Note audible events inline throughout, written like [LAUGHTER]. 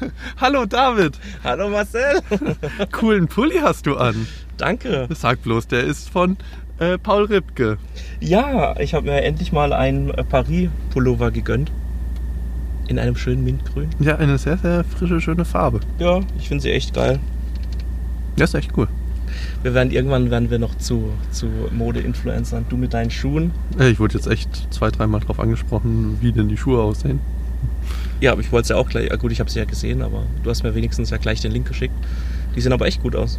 [LAUGHS] Hallo David, Hallo Marcel. [LAUGHS] coolen Pulli hast du an. Danke. Sag bloß, der ist von äh, Paul Ripke. Ja, ich habe mir endlich mal einen äh, Paris-Pullover gegönnt. In einem schönen Mintgrün. Ja, eine sehr, sehr frische, schöne Farbe. Ja, ich finde sie echt geil. Das ist echt cool. Wir werden irgendwann werden wir noch zu, zu Mode-Influencern. Du mit deinen Schuhen. Ich wurde jetzt echt zwei, dreimal drauf angesprochen, wie denn die Schuhe aussehen. Ja, aber ich wollte es ja auch gleich. Gut, ich habe sie ja gesehen, aber du hast mir wenigstens ja gleich den Link geschickt. Die sehen aber echt gut aus.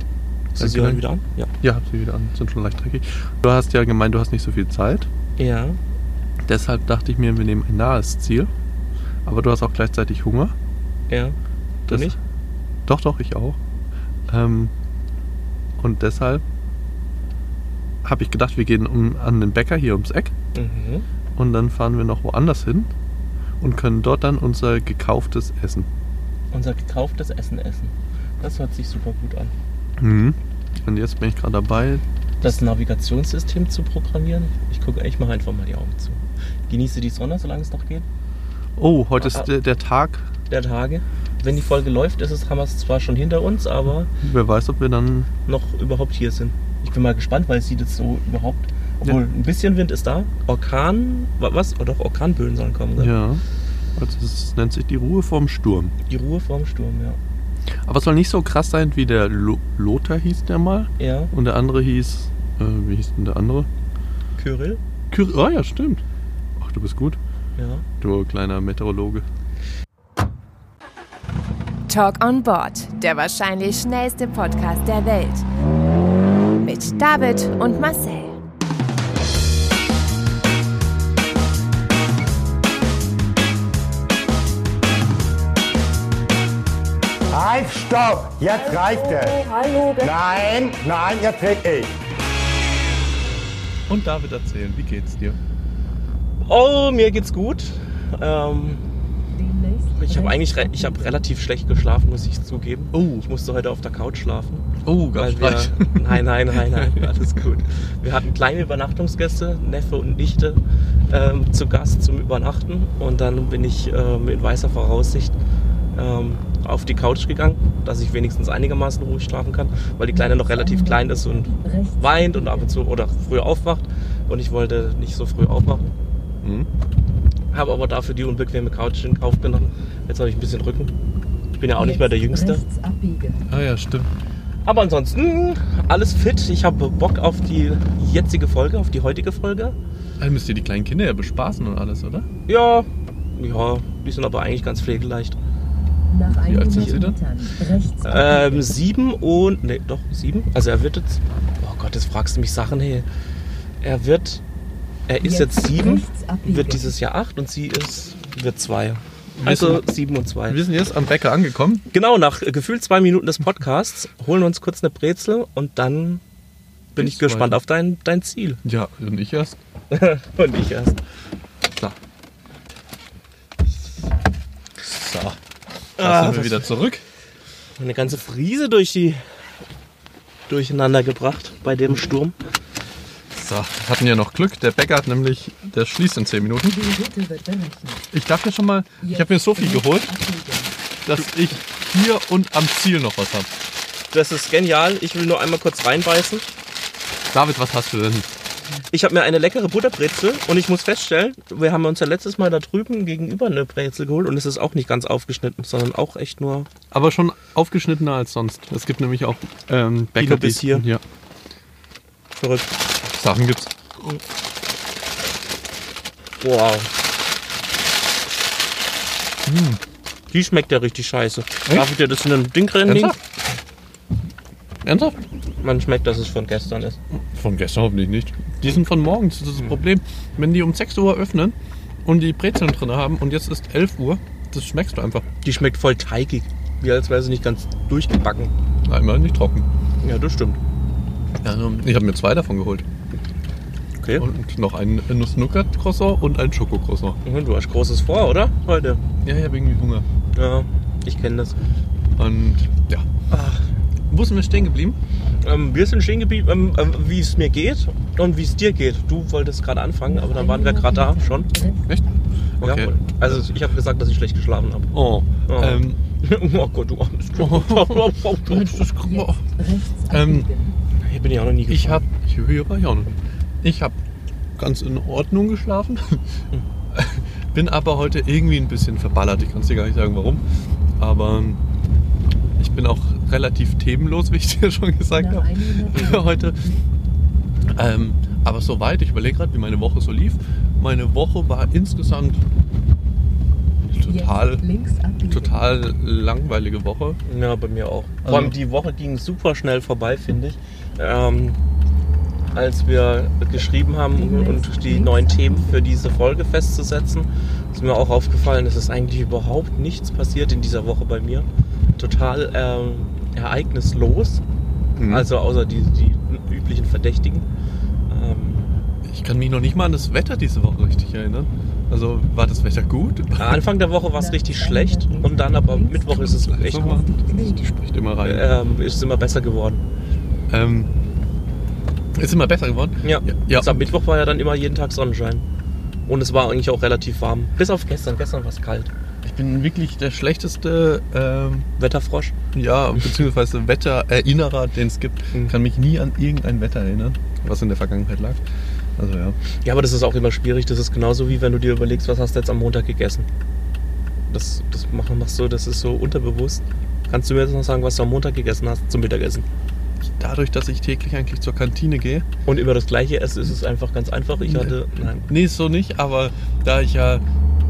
Hast du sie heute wieder an? Ja. Ja, hab sie wieder an, sind schon leicht dreckig. Du hast ja gemeint, du hast nicht so viel Zeit. Ja. Deshalb dachte ich mir, wir nehmen ein nahes Ziel. Aber du hast auch gleichzeitig Hunger. Ja. Du Das- nicht? Doch, doch, ich auch. Ähm, und deshalb habe ich gedacht, wir gehen um, an den Bäcker hier ums Eck Mhm. und dann fahren wir noch woanders hin und können dort dann unser gekauftes essen. Unser gekauftes Essen essen. Das hört sich super gut an. Mhm. Und jetzt bin ich gerade dabei. Das Navigationssystem zu programmieren. Ich gucke, ich mache einfach mal die Augen zu. Genieße die Sonne, solange es noch geht. Oh, heute Ah. ist der, der Tag. Der Tage. Wenn die Folge läuft, ist es, haben wir es zwar schon hinter uns, aber Wer weiß, ob wir dann. noch überhaupt hier sind. Ich bin mal gespannt, weil es sieht jetzt so überhaupt. Obwohl Ja. ein bisschen Wind ist da. Orkan, wa- was? Oder doch Orkanböen sollen kommen. Ja. Also es nennt sich die Ruhe vorm Sturm. Die Ruhe vorm Sturm, ja. Aber es soll nicht so krass sein wie der Lo Lothar hieß der mal. Ja, Und der andere hieß. Äh, wie hieß denn der andere? Kyrill. Kyr oh ja, stimmt. Ach, du bist gut. Ja. Du kleiner Meteorologe. Talk on Board, der wahrscheinlich schnellste Podcast der Welt. Mit David und Marcel. Halt, stopp! Jetzt reicht es! Hallo, Nein, nein, jetzt red ich! Und David erzählen, wie geht's dir? Oh, mir geht's gut. Ähm, ich habe eigentlich re ich hab relativ schlecht geschlafen, muss ich zugeben. Oh. Ich musste heute auf der Couch schlafen. Oh, Weil wir, [LAUGHS] nein, nein, nein, nein, [LAUGHS] alles gut. Wir hatten kleine Übernachtungsgäste, Neffe und Nichte, ähm, zu Gast zum Übernachten. Und dann bin ich ähm, in weißer Voraussicht ähm, auf die Couch gegangen, dass ich wenigstens einigermaßen ruhig schlafen kann, weil die Kleine noch relativ klein ist und weint und ab und zu oder früh aufwacht. Und ich wollte nicht so früh aufwachen. Hm? Habe aber dafür die unbequeme Couch in Kauf genommen. Jetzt habe ich ein bisschen Rücken. Ich bin ja auch nicht mehr der Jüngste. Ah ja, stimmt. Aber ansonsten alles fit. Ich habe Bock auf die jetzige Folge, auf die heutige Folge. Also müsst ihr die kleinen Kinder ja bespaßen und alles, oder? Ja, ja, die sind aber eigentlich ganz pflegeleicht. Nach Wie alt sind 100 Sie denn? Metern rechts Ähm, sieben und. Ne, doch, sieben. Also er wird jetzt. Oh Gott, jetzt fragst du mich Sachen, hey. Er wird. Er ist jetzt, Jetzt sieben, wird dieses Jahr acht und sie ist. wird zwei. Also sieben und zwei. Wir sind jetzt am Bäcker angekommen. Genau, nach äh, gefühlt zwei Minuten des Podcasts holen wir uns kurz eine Brezel und dann bin Geht's ich gespannt auf dein, dein Ziel. Ja, und ich erst. [LAUGHS] Und ich erst. Klar. So. Da Ah, sind wir wieder zurück. Eine ganze Friese durch die durcheinander gebracht bei dem Sturm. So, hatten ja noch Glück. Der Bäcker hat nämlich, der schließt in 10 Minuten. Ich darf mir schon mal, ich habe mir so viel geholt, dass ich hier und am Ziel noch was habe. Das ist genial. Ich will nur einmal kurz reinbeißen. David, was hast du denn? Ich habe mir eine leckere Butterbrezel und ich muss feststellen, wir haben uns ja letztes Mal da drüben gegenüber eine Brezel geholt und es ist auch nicht ganz aufgeschnitten, sondern auch echt nur. Aber schon aufgeschnittener als sonst. Es gibt nämlich auch ähm, Bäcker, bis hier. Ja, Verrückt. Sachen gibt's. Wow. Die schmeckt ja richtig scheiße. Darf ich dir das in ein Ding reinlegen? Ernsthaft? Ernsthaft? Man schmeckt, dass es von gestern ist. Von gestern hoffentlich nicht. Die sind von morgens. Das ist das Problem. Wenn die um 6 Uhr öffnen und die Brezeln drin haben und jetzt ist 11 Uhr, das schmeckst du einfach. Die schmeckt voll teigig. Wie als wäre sie nicht ganz durchgebacken. Einmal nicht trocken. Ja, das stimmt. Also, ich habe mir zwei davon geholt. Okay. Und noch ein Nuss-Nougat-Croissant und ein Schoko-Croissant. Mhm, Du hast Großes vor, oder? Heute. Ja, ich habe irgendwie Hunger. Ja, ich kenne das. Und ja. Ach, Wo sind wir stehen geblieben? Ähm, wir sind stehen geblieben, ähm, ähm, wie es mir geht und wie es dir geht. Du wolltest gerade anfangen, aber dann waren wir gerade da schon. Echt? Ja, Okay. also ich habe gesagt, dass ich schlecht geschlafen habe. Oh. Oh. Ähm, [LAUGHS] oh Gott, du armes Kind. Mal. Jetzt rechts Ähm. Hier bin ich auch noch nie gefahren. Ich habe, hier war ich auch noch. Ich habe ganz in Ordnung geschlafen. [LAUGHS] Bin aber heute irgendwie ein bisschen verballert. Ich kann es dir gar nicht sagen, warum. Aber ich bin auch relativ themenlos, wie ich dir [LAUGHS] schon gesagt habe. 100 [LAUGHS] heute. Ähm, aber soweit, ich überlege gerade, wie meine Woche so lief. Meine Woche war insgesamt total, total langweilige Woche. Ja, bei mir auch. Also- Vor allem die Woche ging super schnell vorbei, finde ich. Ähm, als wir geschrieben haben und die neuen Themen für diese Folge festzusetzen, ist mir auch aufgefallen, es ist eigentlich überhaupt nichts passiert in dieser Woche bei mir. Total ähm, ereignislos. Mhm. Also außer die, die üblichen Verdächtigen. Ähm, Ich kann mich noch nicht mal an das Wetter diese Woche richtig erinnern. Also war das Wetter gut? Anfang der Woche war es richtig schlecht und dann aber Mittwoch ist es echt mal, Die spricht immer rein. ähm, ist es immer besser geworden. Ähm, ist immer besser geworden? Ja. Ja, ja. Also am Mittwoch war ja dann immer jeden Tag Sonnenschein. Und es war eigentlich auch relativ warm. Bis auf gestern. Gestern war es kalt. Ich bin wirklich der schlechteste ähm, Wetterfrosch. ja, beziehungsweise [LAUGHS] Wettererinnerer, den es gibt. Mhm. Kann mich nie an irgendein Wetter erinnern, was in der Vergangenheit lag. Also ja. Ja, aber das ist auch immer schwierig. Das ist genauso wie wenn du dir überlegst, was hast du jetzt am Montag gegessen. Das, das machen machst du, das ist so unterbewusst. Kannst du mir jetzt noch sagen, was du am Montag gegessen hast zum Mittagessen? Dadurch, dass ich täglich eigentlich zur Kantine gehe. Und über das gleiche Essen ist es einfach ganz einfach. Ich hatte. Nein. Nee, so nicht, aber da ich ja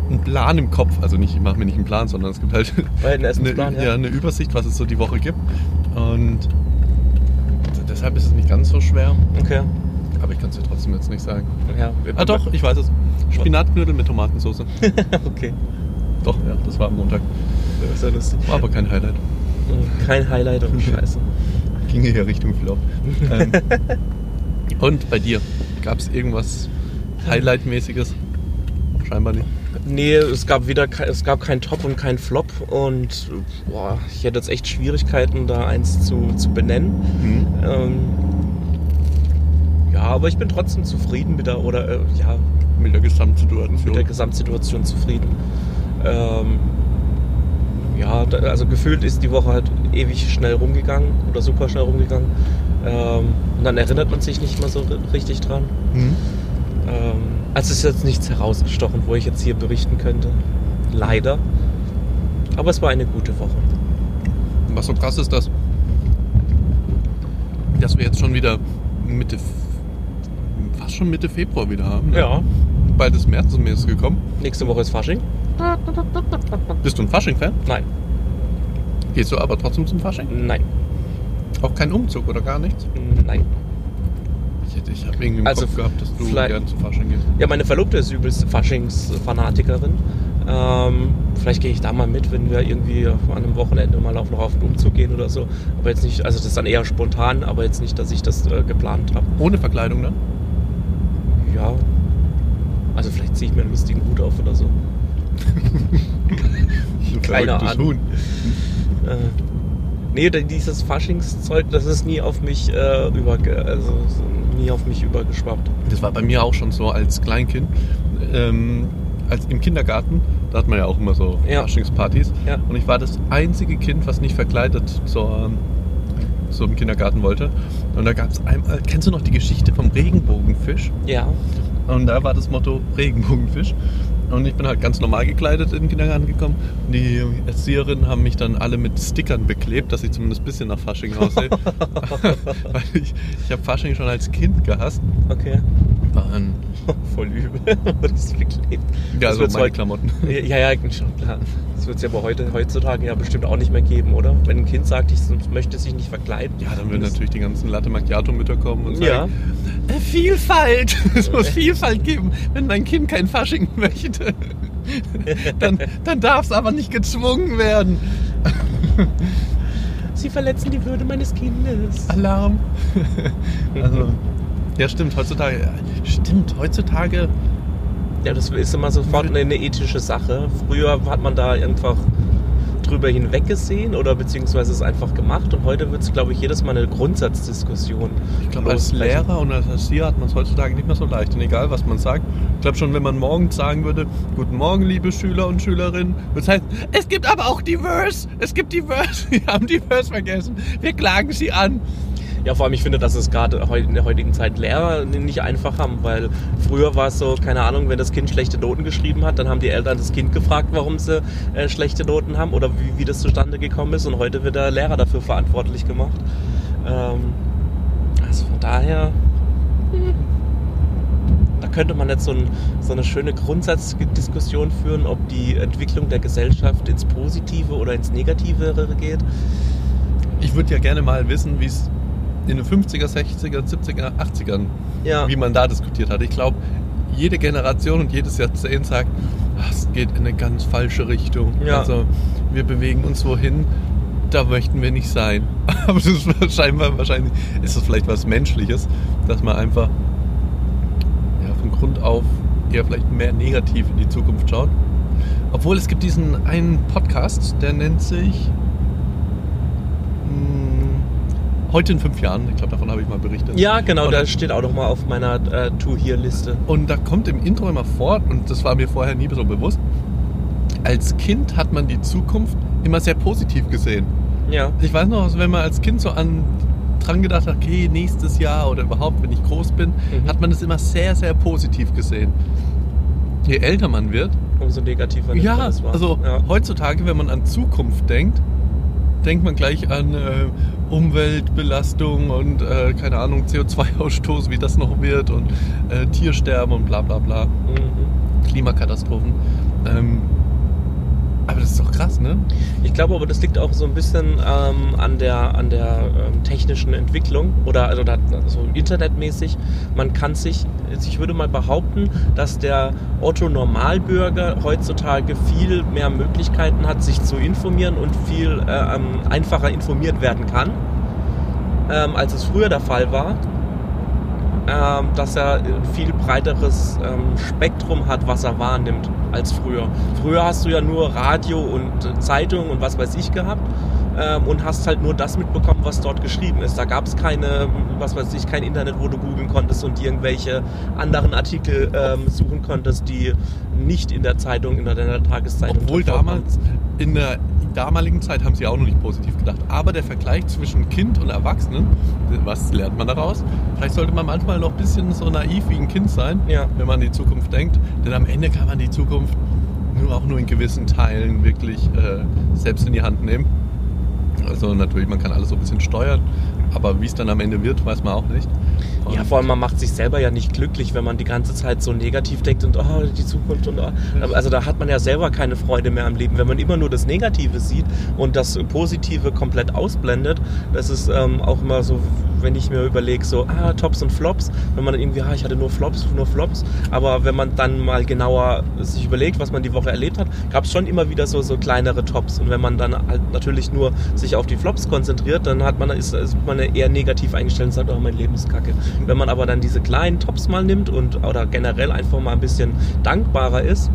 einen Plan im Kopf, also nicht, ich mache mir nicht einen Plan, sondern es gibt halt [LAUGHS] eine, Essensplan, ja. ja. eine Übersicht, was es so die Woche gibt. Und deshalb ist es nicht ganz so schwer. Okay. Aber ich kann es dir trotzdem jetzt nicht sagen. Ja. Ah doch, ich weiß es. Spinatknödel mit Tomatensauce. [LAUGHS] okay. Doch, ja, das war am Montag. Das ja lustig. War aber kein Highlight. Kein Highlight und Scheiße. Ging hier Richtung Flop. [LAUGHS] ähm, und bei dir? Gab es irgendwas Highlight-mäßiges? Scheinbar nicht. Nee, es gab wieder es gab keinen Top und keinen Flop und boah, ich hätte jetzt echt Schwierigkeiten, da eins zu, zu benennen. Mhm. Ähm, ja, aber ich bin trotzdem zufrieden mit der oder äh, ja, Mit der Gesamtsituation. mit der Gesamtsituation zufrieden. Ähm, ja, also gefühlt ist die Woche halt ewig schnell rumgegangen oder super schnell rumgegangen. Ähm, und dann erinnert man sich nicht mehr so ri- richtig dran. Mhm. Ähm, also es ist jetzt nichts herausgestochen, wo ich jetzt hier berichten könnte. Leider. Aber es war eine gute Woche. Was so krass ist, dass, dass wir jetzt schon wieder Mitte, fast schon Mitte Februar wieder haben. ne? Ja. Bald ist März ist mir jetzt gekommen. Nächste Woche ist Fasching. Bist du ein Fasching-Fan? Nein. Gehst du aber trotzdem zum Fasching? Nein. Auch kein Umzug oder gar nichts? Nein. Ich, hätte- ich habe irgendwie im Also Kopf gehabt, dass du gern zum Fasching gehst. Ja, meine Verlobte ist übelst Faschings-Fanatikerin. Ähm, vielleicht gehe ich da mal mit, wenn wir irgendwie an einem Wochenende mal auf noch auf einen Umzug gehen oder so. Aber jetzt nicht, also das ist dann eher spontan, aber jetzt nicht, dass ich das äh, geplant habe. Ohne Verkleidung dann? Ja. Also vielleicht ziehe ich mir einen lustigen Hut auf oder so. [LAUGHS] Keine Ahnung. Huhn. Äh, nee, dieses Faschingszeug, das ist nie auf mich äh, überge also nie auf mich übergeschwappt. Das war bei mir auch schon so als Kleinkind. Ähm, als im Kindergarten, da hat man ja auch immer so Ja. Faschingspartys. Ja. Und ich war das einzige Kind, was nicht verkleidet zur, so im Kindergarten wollte. Und da gab es einmal, kennst du noch die Geschichte vom Regenbogenfisch? Ja. Und da war das Motto Regenbogenfisch. Und ich bin halt ganz normal gekleidet in den Kindergarten gekommen. Und die Erzieherinnen haben mich dann alle mit Stickern beklebt, dass ich zumindest ein bisschen nach Fasching aussehe. [LAUGHS] [LAUGHS] Weil ich, ich habe Fasching schon als Kind gehasst. Okay. Und, [LAUGHS] Voll übel. das ist geklebt. ja, Das so wird's meine Klamotten. Ja, ja, schon klar. Das wird es ja aber heute, heutzutage ja bestimmt auch nicht mehr geben, oder? Wenn ein Kind sagt, ich möchte sich nicht verkleiden. Ja, dann würden natürlich die ganzen Latte Macchiato-Mütter kommen und Ja. sagen, "Äh, Vielfalt, [LAUGHS] es muss Vielfalt geben. Wenn mein Kind kein Fasching [LAUGHS] möchte, dann, dann darf es aber nicht gezwungen werden. [LAUGHS] Sie verletzen die Würde meines Kindes. Alarm. also, ja stimmt, heutzutage, ja, stimmt, heutzutage, Ja, das ist immer sofort eine, ethische Sache. Früher hat man da einfach drüber hinweggesehen oder beziehungsweise es einfach gemacht und heute wird es, glaube ich, jedes Mal eine Grundsatzdiskussion. Ich glaube, als. Lehrer und als Erzieher hat man es heutzutage nicht mehr so leicht. Und egal, was man sagt, ich glaube schon, wenn man morgens sagen würde, Guten Morgen, liebe Schüler und Schülerinnen, würde es heißen, es gibt aber auch Diverse, es gibt Diverse, [LAUGHS] wir haben Diverse vergessen, wir klagen sie an. Ja, vor allem, ich finde, dass es gerade in der heutigen Zeit Lehrer nicht einfach haben, weil früher war es so, keine Ahnung, wenn das Kind schlechte Noten geschrieben hat, dann haben die Eltern das Kind gefragt, warum sie äh, schlechte Noten haben oder wie, wie das zustande gekommen ist und heute wird der Lehrer dafür verantwortlich gemacht. Ähm, also von daher, hm, da könnte man jetzt so, ein, so eine schöne Grundsatzdiskussion führen, ob die Entwicklung der Gesellschaft ins Positive oder ins Negativere geht. Ich würde ja gerne mal wissen, wie es in den 50er, 60er, 70er, 80ern, Ja. wie man da diskutiert hat. Ich glaube, jede Generation und jedes Jahrzehnt sagt, "Ah, es geht in eine ganz falsche Richtung. Ja. Also wir bewegen uns wohin, da möchten wir nicht sein. [LAUGHS] Aber das ist scheinbar wahrscheinlich, ist das vielleicht was Menschliches, dass man einfach ja, von Grund auf eher vielleicht mehr negativ in die Zukunft schaut. Obwohl es gibt diesen einen Podcast, der nennt sich Heute in fünf Jahren. Ich glaube, davon habe ich mal berichtet. Ja, genau, Und- da steht auch noch mal auf meiner äh, To-Here-Liste. Und da kommt im Intro immer vor, und das war mir vorher nie so bewusst, als Kind hat man die Zukunft immer sehr positiv gesehen. Ja. Ich weiß noch, wenn man als Kind so an dran gedacht hat, okay, nächstes Jahr oder überhaupt, wenn ich groß bin, Mhm. hat man es immer sehr, sehr positiv gesehen. Je älter man wird, Umso negativer ja, das wahr. also ja. heutzutage, wenn man an Zukunft denkt, denkt man gleich an äh, Umweltbelastung und äh, keine Ahnung, CO2-Ausstoß, wie das noch wird und äh, Tiersterben und bla bla bla. Mhm. Klimakatastrophen. Ähm, aber das ist doch krass, ne? Ich glaube aber, das liegt auch so ein bisschen ähm, an der, an der ähm, technischen Entwicklung oder also da, so internetmäßig. Man kann sich, also ich würde mal behaupten, dass der Otto Normalbürger heutzutage viel mehr Möglichkeiten hat, sich zu informieren und viel äh, ähm, einfacher informiert werden kann, ähm, als es früher der Fall war. Ähm, dass er ein viel breiteres ähm, Spektrum hat, was er wahrnimmt als früher. Früher hast du ja nur Radio und äh, Zeitung und was weiß ich gehabt ähm, und hast halt nur das mitbekommen, was dort geschrieben ist. Da gab es keine, was weiß ich, kein Internet, wo du googeln konntest und irgendwelche anderen Artikel ähm, suchen konntest, die nicht in der Zeitung, in der, in der Tageszeitung Obwohl damals, in der damaligen Zeit haben sie auch noch nicht positiv gedacht. Aber der Vergleich zwischen Kind und Erwachsenen, was lernt man daraus? Vielleicht sollte man manchmal noch ein bisschen so naiv wie ein Kind sein, Ja. wenn man an die Zukunft denkt. Denn am Ende kann man die Zukunft nur auch nur in gewissen Teilen wirklich äh, selbst in die Hand nehmen. Also natürlich, man kann alles so ein bisschen steuern, aber wie es dann am Ende wird, weiß man auch nicht. Und Ja, vor allem man macht sich selber ja nicht glücklich, wenn man die ganze Zeit so negativ denkt und oh, die Zukunft und oh. also da hat man ja selber keine Freude mehr am Leben, wenn man immer nur das Negative sieht und das Positive komplett ausblendet. Das ist ähm, auch immer so, wenn ich mir überlege, so ah Tops und Flops, wenn man dann irgendwie, ah, ich hatte nur Flops, nur Flops, aber wenn man dann mal genauer sich überlegt, was man die Woche erlebt hat, gab es schon immer wieder so so kleinere Tops und wenn man dann halt natürlich nur sich auf die Flops konzentriert, dann hat man ist, ist man eher negativ eingestellt und sagt, oh mein Leben ist kacke. Wenn man aber dann diese kleinen Tops mal nimmt und oder generell einfach mal ein bisschen dankbarer ist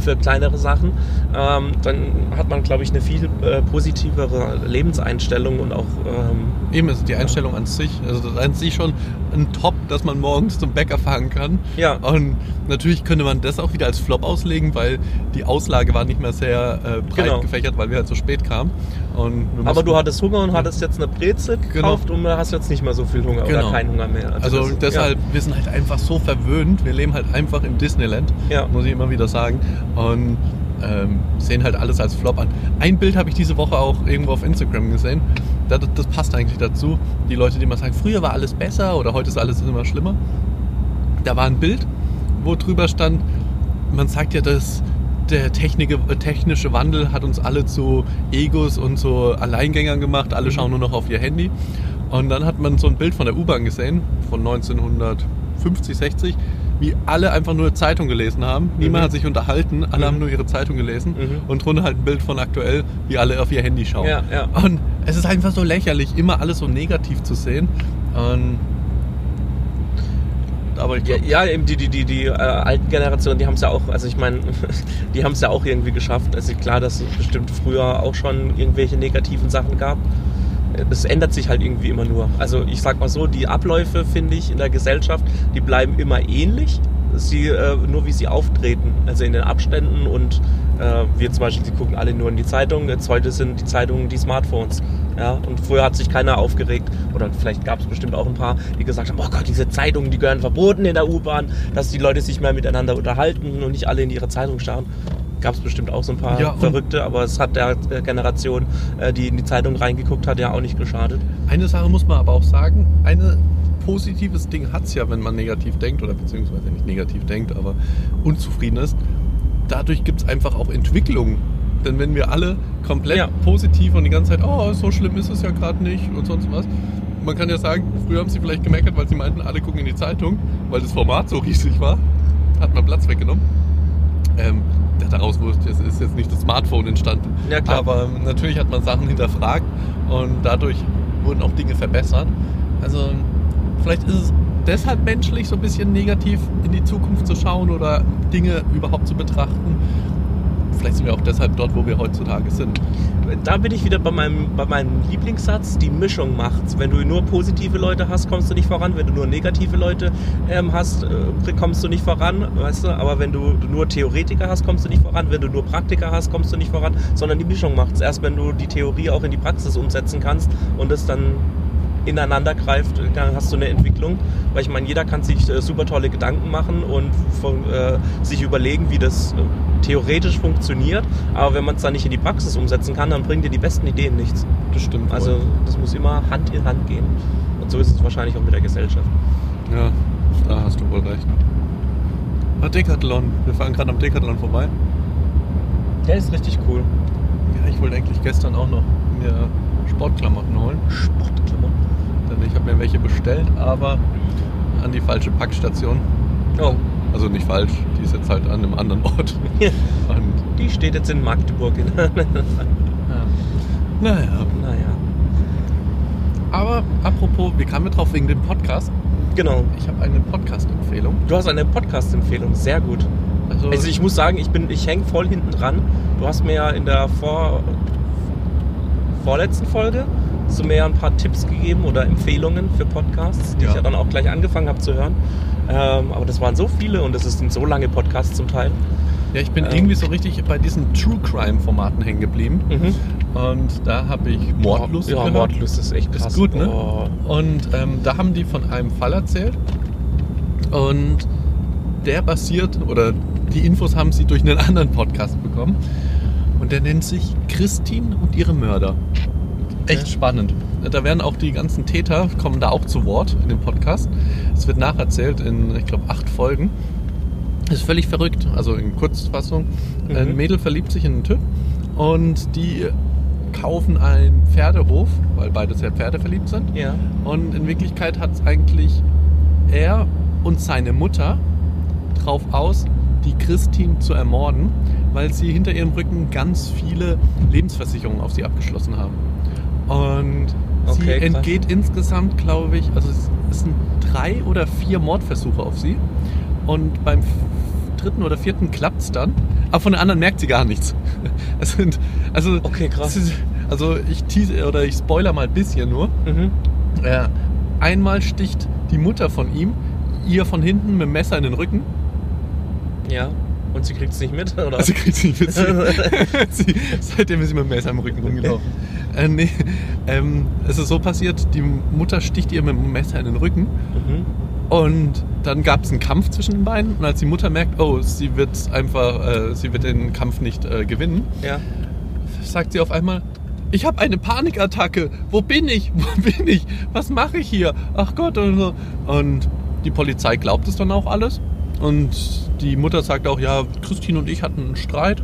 für kleinere Sachen, ähm, dann hat man, glaube ich, eine viel äh, positivere Lebenseinstellung und auch ähm, Eben ist die Einstellung an sich, also das ist an sich schon ein Top, dass man morgens zum Bäcker fahren kann. Ja. Und natürlich könnte man das auch wieder als Flop auslegen, weil die Auslage war nicht mehr sehr äh, breit Genau. gefächert, weil wir halt so spät kamen. Aber du hattest Hunger und hattest jetzt eine Brezel Genau. gekauft und hast jetzt nicht mehr so viel Hunger Genau. oder keinen Hunger mehr. Also das- deshalb, wir sind halt einfach so verwöhnt. Wir leben halt einfach im Disneyland, Ja. muss ich immer wieder sagen. Und ähm, sehen halt alles als Flop an. Ein Bild habe ich diese Woche auch irgendwo auf Instagram gesehen. Das, das passt eigentlich dazu. Die Leute, die immer sagen, früher war alles besser oder heute ist alles immer schlimmer. Da war ein Bild, wo drüber stand, man sagt ja, dass der technische Wandel hat uns alle zu Egos und zu Alleingängern gemacht. Alle schauen nur noch auf ihr Handy. Und dann hat man so ein Bild von der U-Bahn gesehen, von 1950, 60, wie alle einfach nur Zeitung gelesen haben. Niemand Mhm. hat sich unterhalten, alle Mhm. haben nur ihre Zeitung gelesen. Mhm. Und drunter halt ein Bild von aktuell, wie alle auf ihr Handy schauen. Ja, ja. Und es ist einfach so lächerlich, immer alles so negativ zu sehen. Und aber ich Ja, glaub, ja, eben die, die, die, die äh, alten Generationen, die haben es ja auch, also ich meine, [LAUGHS] die haben es ja auch irgendwie geschafft. Also klar, dass es bestimmt früher auch schon irgendwelche negativen Sachen gab. Es ändert sich halt irgendwie immer nur. Also ich sag mal so, die Abläufe, finde ich, in der Gesellschaft, die bleiben immer ähnlich. Sie, äh, nur wie sie auftreten, also in den Abständen und äh, wir zum Beispiel, die gucken alle nur in die Zeitung. Jetzt heute sind die Zeitungen die Smartphones. Ja, und früher hat sich keiner aufgeregt. Oder vielleicht gab es bestimmt auch ein paar, die gesagt haben, oh Gott, diese Zeitungen, die gehören verboten in der U-Bahn, dass die Leute sich mehr miteinander unterhalten und nicht alle in ihre Zeitung starren. Gab es bestimmt auch so ein paar Ja, Verrückte, aber es hat der Generation, äh, die in die Zeitung reingeguckt hat, ja auch nicht geschadet. Eine Sache muss man aber auch sagen, ein positives Ding hat es ja, wenn man negativ denkt, oder beziehungsweise nicht negativ denkt, aber unzufrieden ist. Dadurch gibt es einfach auch Entwicklung. Denn wenn wir alle komplett Ja. positiv und die ganze Zeit, oh, so schlimm ist es ja gerade nicht und sonst was. Man kann ja sagen, früher haben sie vielleicht gemeckert, weil sie meinten, alle gucken in die Zeitung, weil das Format so riesig war. Hat man Platz weggenommen. Ähm, daraus ist jetzt nicht das Smartphone entstanden. Ja, klar. Aber natürlich hat man Sachen hinterfragt und dadurch wurden auch Dinge verbessert. Also vielleicht ist es deshalb menschlich, so ein bisschen negativ in die Zukunft zu schauen oder Dinge überhaupt zu betrachten. Vielleicht sind wir auch deshalb dort, wo wir heutzutage sind. Da bin ich wieder bei meinem, bei meinem Lieblingssatz, die Mischung macht's. Wenn du nur positive Leute hast, kommst du nicht voran. Wenn du nur negative Leute ähm, hast, äh, kommst du nicht voran, weißt du. Aber wenn du nur Theoretiker hast, kommst du nicht voran. Wenn du nur Praktiker hast, kommst du nicht voran. Sondern die Mischung macht's. Erst wenn du die Theorie auch in die Praxis umsetzen kannst und es dann ineinander greift, dann hast du eine Entwicklung. Weil ich meine, jeder kann sich äh, super tolle Gedanken machen und von, äh, sich überlegen, wie das äh, theoretisch funktioniert. Aber wenn man es dann nicht in die Praxis umsetzen kann, dann bringen dir die besten Ideen nichts. Das stimmt. Also wohl. das muss immer Hand in Hand gehen. Und so ist es wahrscheinlich auch mit der Gesellschaft. ja, da hast du wohl recht. Ah, Decathlon. Wir fahren gerade am Decathlon vorbei. Der ist richtig cool. Ja, ich wollte eigentlich gestern auch noch mir Sportklamotten holen. Sportklamotten. Denn ich habe mir welche bestellt, aber an die falsche Packstation. Oh, Also nicht falsch, die ist jetzt halt an einem anderen Ort. [LAUGHS] Und die steht jetzt in Magdeburg. [LAUGHS] naja. naja, Aber apropos, wie kamen wir drauf wegen dem Podcast? genau. Ich habe eine Podcast-Empfehlung. Du hast eine Podcast-Empfehlung, sehr gut. Also, Also ich muss sagen, ich bin, ich hänge voll hinten dran. Du hast mir ja in der vor, vorletzten Folge hast du mir ja ein paar Tipps gegeben oder Empfehlungen für Podcasts, die Ja. ich ja dann auch gleich angefangen habe zu hören. Ähm, aber das waren so viele und das sind so lange Podcasts zum Teil. ja, ich bin ähm, irgendwie so richtig bei diesen True Crime-Formaten hängen geblieben. Mhm. Und da habe ich Mordlust Ja, gehört. Mordlust ist echt Ist krass. gut, ne? Oh. Und ähm, da haben die von einem Fall erzählt. Und der basiert, oder die Infos haben sie durch einen [LAUGHS] anderen Podcast bekommen. Und der nennt sich Christine und ihre Mörder. Echt spannend. Da werden auch die ganzen Täter, kommen da auch zu Wort in dem Podcast. Es wird nacherzählt in, ich glaube, acht Folgen. Das ist völlig verrückt. Also in Kurzfassung. Mhm. Ein Mädel verliebt sich in einen Typ und die kaufen einen Pferdehof, weil beide sehr pferdeverliebt sind. Ja. Und in Wirklichkeit hat es eigentlich er und seine Mutter drauf aus, die Christine zu ermorden, weil sie hinter ihrem Rücken ganz viele Lebensversicherungen auf sie abgeschlossen haben. Und sie Okay, krass. entgeht insgesamt, glaube ich, also es, sind drei oder vier Mordversuche auf sie. Und beim dritten oder vierten klappt es dann. Aber von der anderen merkt sie gar nichts. [LAUGHS] Es sind, also, Okay, krass. ist, also ich tease oder ich spoiler mal ein bisschen nur. Mhm. Ja, einmal sticht die Mutter von ihm ihr von hinten mit dem Messer in den Rücken. Ja. Und sie kriegt es nicht mit, oder? Also kriegt sie nicht mit. [LAUGHS] Sie, sie, seitdem ist sie mit dem Messer im Rücken rumgelaufen. Äh, nee, ähm, es ist so passiert, die Mutter sticht ihr mit dem Messer in den Rücken mhm. und dann gab es einen Kampf zwischen den beiden und als die Mutter merkt, oh, sie wird einfach, äh, sie wird den Kampf nicht äh, gewinnen, Ja. sagt sie auf einmal, ich habe eine Panikattacke. Wo bin ich? [LAUGHS] Wo bin ich? Was mache ich hier? Ach Gott und so. Und die Polizei glaubt es dann auch alles. Und die Mutter sagt auch, ja, Christine und ich hatten einen Streit.